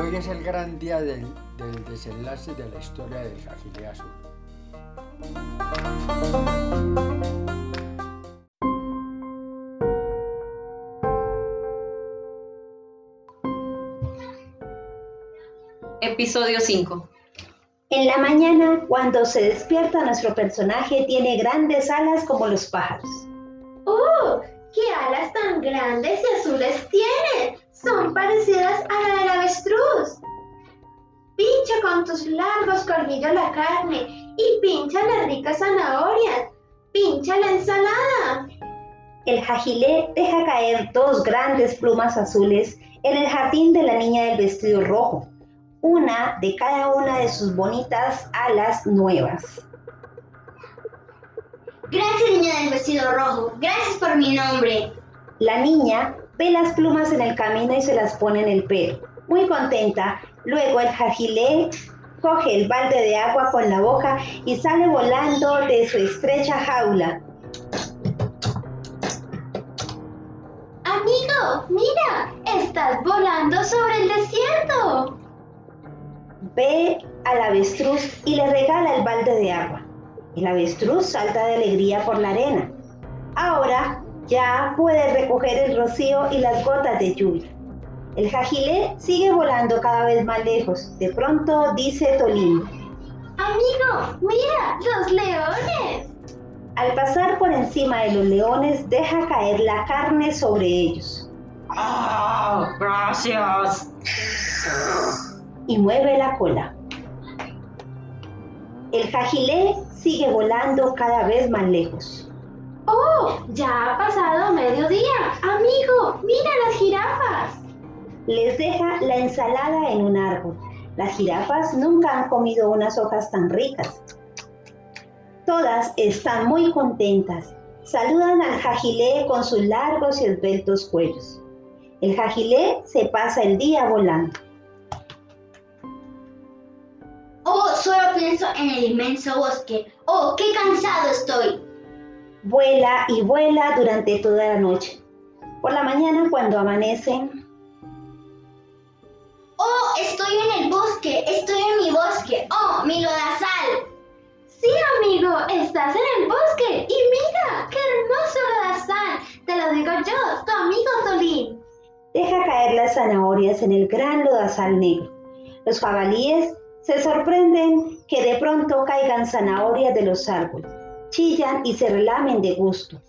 hoy es el gran día del, del desenlace de la historia del Jagile Azul. Episodio 5. En la mañana, cuando se despierta, nuestro personaje tiene grandes alas como los pájaros. ¡Oh! ¡Qué alas tan grandes y azules tiene! Son parecidas a la del avestruz. Pincha con tus largos colmillos la carne y pincha las ricas zanahorias. Pincha la ensalada. El jagilé deja caer dos grandes plumas azules en el jardín de la niña del vestido rojo, una de cada una de sus bonitas alas nuevas. Gracias, niña del vestido rojo. Gracias por mi nombre. La niña ve las plumas en el camino y se las pone en el pelo. Muy contenta, luego el jagilé coge el balde de agua con la boca y sale volando de su estrecha jaula. Amigo, mira, estás volando sobre el desierto. Ve al avestruz y le regala el balde de agua. El avestruz salta de alegría por la arena. Ahora ya puede recoger el rocío y las gotas de lluvia. El jagilé sigue volando cada vez más lejos. De pronto dice Tolín. Amigo, mira, los leones. Al pasar por encima de los leones, deja caer la carne sobre ellos. ¡Oh, gracias! Y mueve la cola. El jagilé sigue volando cada vez más lejos. Ya ha pasado mediodía. Amigo, mira las jirafas. Les deja la ensalada en un árbol. Las jirafas nunca han comido unas hojas tan ricas. Todas están muy contentas. Saludan al jagilé con sus largos y esbeltos cuellos. El jagilé se pasa el día volando. Oh, solo pienso en el inmenso bosque. Oh, qué cansado estoy. Vuela y vuela durante toda la noche. Por la mañana, cuando amanece, Oh, estoy en el bosque. Estoy en mi bosque. Oh, mi lodazal. Sí, amigo, estás en el bosque. Y mira, qué hermoso lodazal. Te lo digo yo, tu amigo Tolín. deja caer las zanahorias en el gran lodazal negro. Los jabalíes se sorprenden que de pronto caigan zanahorias de los árboles. Chillan y se relamen de gusto.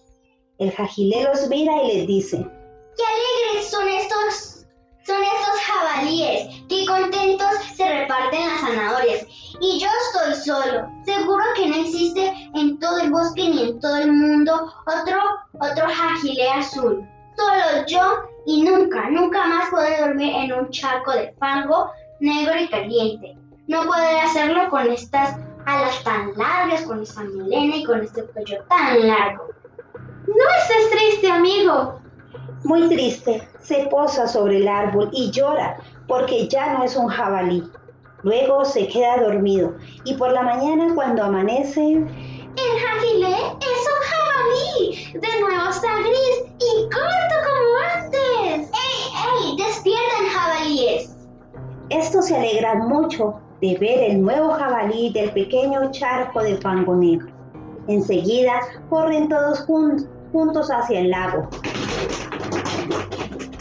El jagilé los mira y les dice, Qué alegres son estos, son estos jabalíes. Qué contentos se reparten las zanahorias. Y yo estoy solo. Seguro que no existe en todo el bosque ni en todo el mundo otro, otro jagilé azul. Solo yo y nunca, nunca más podré dormir en un charco de fango negro y caliente. No podré hacerlo con estas alas tan largas, con esta melena y con este cuello tan largo. No estés triste, amigo. muy triste, se posa sobre el árbol y llora porque ya no es un jabalí. Luego se queda dormido y por la mañana cuando amanece, El jagilé es estos se alegran mucho de ver el nuevo jabalí del pequeño charco de fango negro. Enseguida corren todos jun- juntos hacia el lago.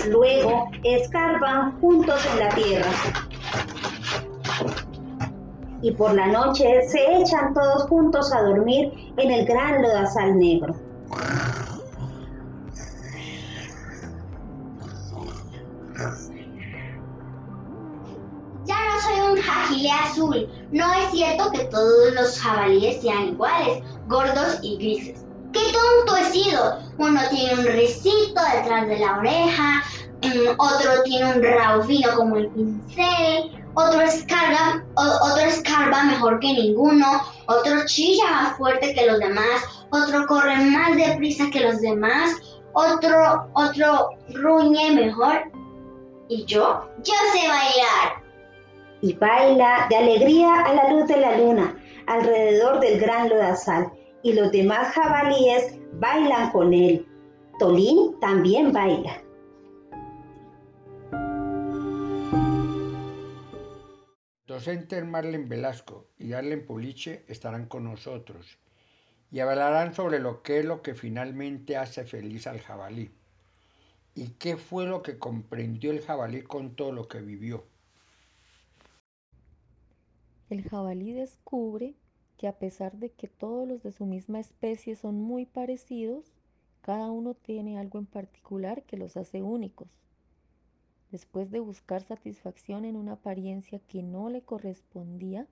Luego escarban juntos en la tierra. Y por la noche se echan todos juntos a dormir en el gran lodazal negro. Azul. No es cierto que todos los jabalíes sean iguales, gordos y grises. ¡Qué tonto he sido! Uno tiene un risito detrás de la oreja, mm, otro tiene un rabo fino como el pincel, otro escarga, o- otro escarba mejor que ninguno, otro chilla más fuerte que los demás, otro corre más deprisa que los demás, otro, otro gruñe mejor. ¿Y yo? Yo sé bailar. Y baila de alegría a la luz de la luna alrededor del gran lodazal y los demás jabalíes bailan con él. Tolín también baila. docentes Marlen Velasco y Darlen Puliche estarán con nosotros y hablarán sobre lo que es lo que finalmente hace feliz al jabalí y qué fue lo que comprendió el jabalí con todo lo que vivió. El jabalí descubre que a pesar de que todos los de su misma especie son muy parecidos, cada uno tiene algo en particular que los hace únicos. Después de buscar satisfacción en una apariencia que no le correspondía,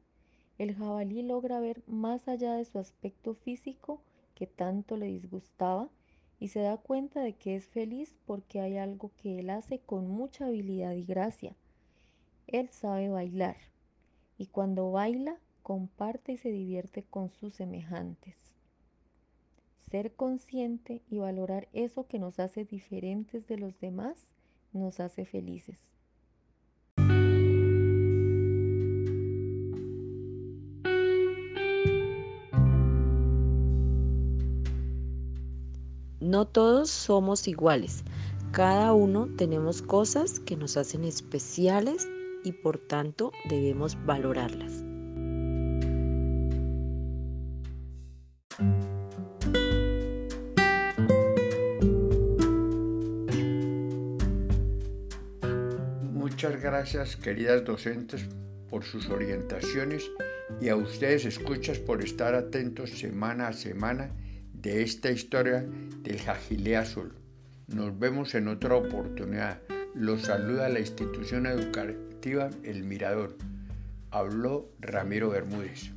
el jabalí logra ver más allá de su aspecto físico que tanto le disgustaba y se da cuenta de que es feliz porque hay algo que él hace con mucha habilidad y gracia. Él sabe bailar y cuando baila comparte y se divierte con sus semejantes. Ser consciente y valorar eso que nos hace diferentes de los demás nos hace felices. No todos somos iguales. Cada uno tenemos cosas que nos hacen especiales y por tanto debemos valorarlas. Muchas gracias queridas docentes por sus orientaciones y a ustedes escuchas por estar atentos semana a semana de esta historia del Jagilé Azul. Nos vemos en otra oportunidad. Los saluda la institución educativa El Mirador. Habló Ramiro Bermúdez.